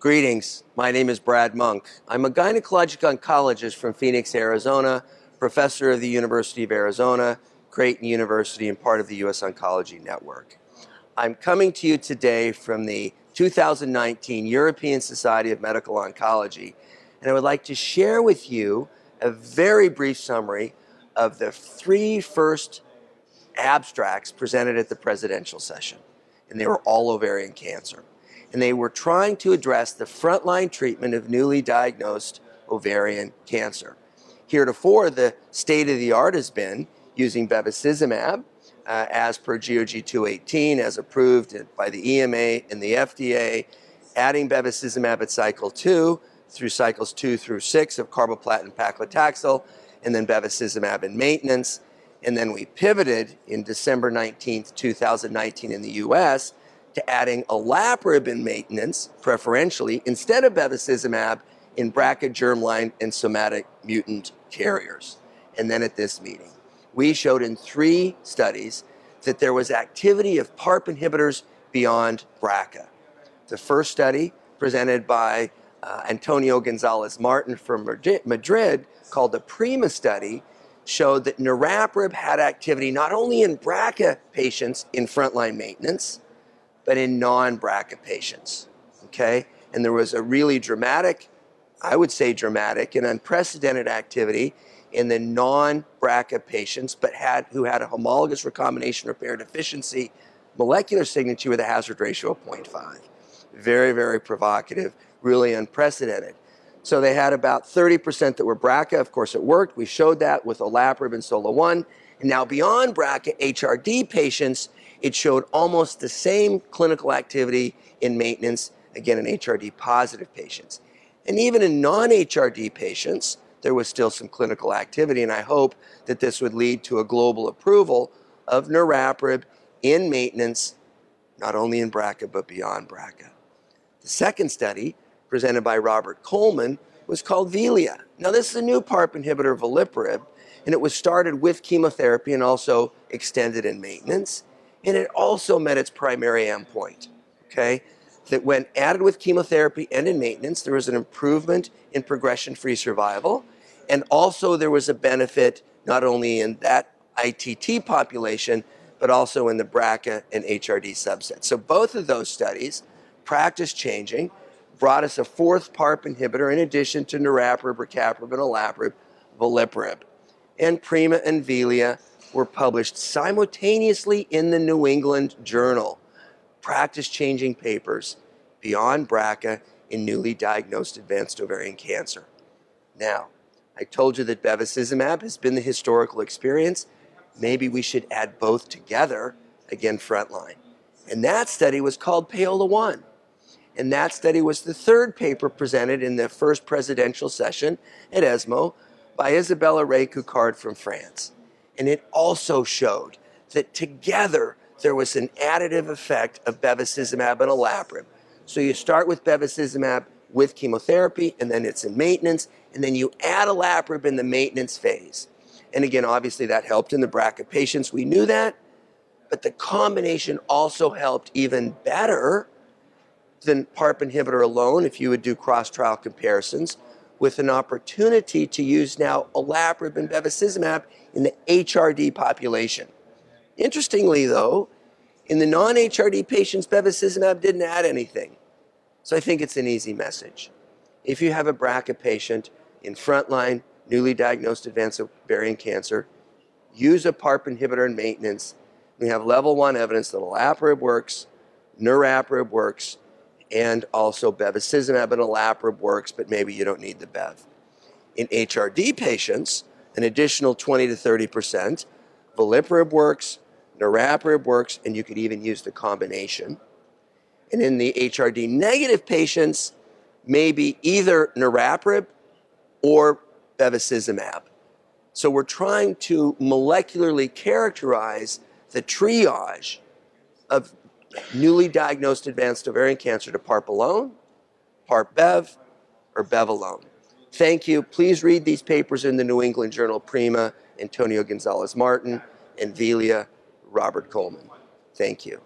Greetings. My name is Brad Monk. I'm a gynecologic oncologist from Phoenix, Arizona, professor of the University of Arizona, Creighton University, and part of the U.S. Oncology Network. I'm coming to you today from the 2019 European Society of Medical Oncology, and I would like to share with you a very brief summary of the three first abstracts presented at the presidential session, and they were all ovarian cancer. And they were trying to address the frontline treatment of newly diagnosed ovarian cancer. Heretofore, the state of the art has been using bevacizumab uh, as per GOG 218, as approved by the EMA and the FDA, adding bevacizumab at cycle two through cycles two through six of carboplatin paclitaxel, and then bevacizumab in maintenance. And then we pivoted in December 19th, 2019 in the US to adding olaparib in maintenance, preferentially, instead of bevacizumab in BRCA germline and somatic mutant carriers. And then at this meeting, we showed in three studies that there was activity of PARP inhibitors beyond BRCA. The first study, presented by uh, Antonio Gonzalez Martin from Madrid, called the PRIMA study, showed that niraparib had activity not only in BRCA patients in frontline maintenance, but in non-BRCA patients. Okay, and there was a really dramatic, I would say dramatic and unprecedented activity in the non-BRCA patients, but had who had a homologous recombination repair deficiency molecular signature with a hazard ratio of 0.5. Very, very provocative, really unprecedented. So they had about 30% that were BRCA. Of course, it worked. We showed that with olaparib and SOLO-1. And now beyond BRCA HRD patients, it showed almost the same clinical activity in maintenance, again, in HRD positive patients. And even in non-HRD patients, there was still some clinical activity, and I hope that this would lead to a global approval of niraparib in maintenance, not only in BRCA, but beyond BRCA. The second study presented by Robert Coleman, was called Velia. Now, this is a new PARP inhibitor, veliparib, and it was started with chemotherapy and also extended in maintenance. And it also met its primary endpoint, okay? That when added with chemotherapy and in maintenance, there was an improvement in progression free survival. And also, there was a benefit not only in that ITT population, but also in the BRCA and HRD subset. So, both of those studies, practice changing, brought us a fourth PARP inhibitor in addition to niraparib, rucaparib, and olaparib, veliparib. And Prima and Velia were published simultaneously in the New England Journal, practice-changing papers beyond BRCA in newly diagnosed advanced ovarian cancer. Now, I told you that bevacizumab has been the historical experience. Maybe we should add both together, again, frontline. And that study was called Paola 1. And that study was the third paper presented in the first presidential session at ESMO by Isabella Ray-Coquard from France. And it also showed that together there was an additive effect of bevacizumab and olaparib. So you start with bevacizumab with chemotherapy, and then it's in maintenance, and then you add olaparib in the maintenance phase. And again, obviously that helped in the BRCA patients. We knew that, but the combination also helped even better than PARP inhibitor alone if you would do cross-trial comparisons with an opportunity to use now olaparib and bevacizumab in the HRD population. Interestingly, though, in the non-HRD patients, bevacizumab didn't add anything. So I think it's an easy message. If you have a BRCA patient in frontline, newly diagnosed advanced ovarian cancer, use a PARP inhibitor in maintenance. We have level one evidence that olaparib works, niraparib works, and also bevacizumab and olaparib works, but maybe you don't need the bev. In HRD patients, an additional 20 to 30%, veliparib works, niraparib works, and you could even use the combination. And in the HRD negative patients, maybe either niraparib or bevacizumab. So we're trying to molecularly characterize the triage of newly diagnosed advanced ovarian cancer to PARP alone, PARP Bev, or Bev alone. Thank you. Please read these papers in the New England Journal Prima, Antonio Gonzalez Martin, and Velia, Robert Coleman. Thank you.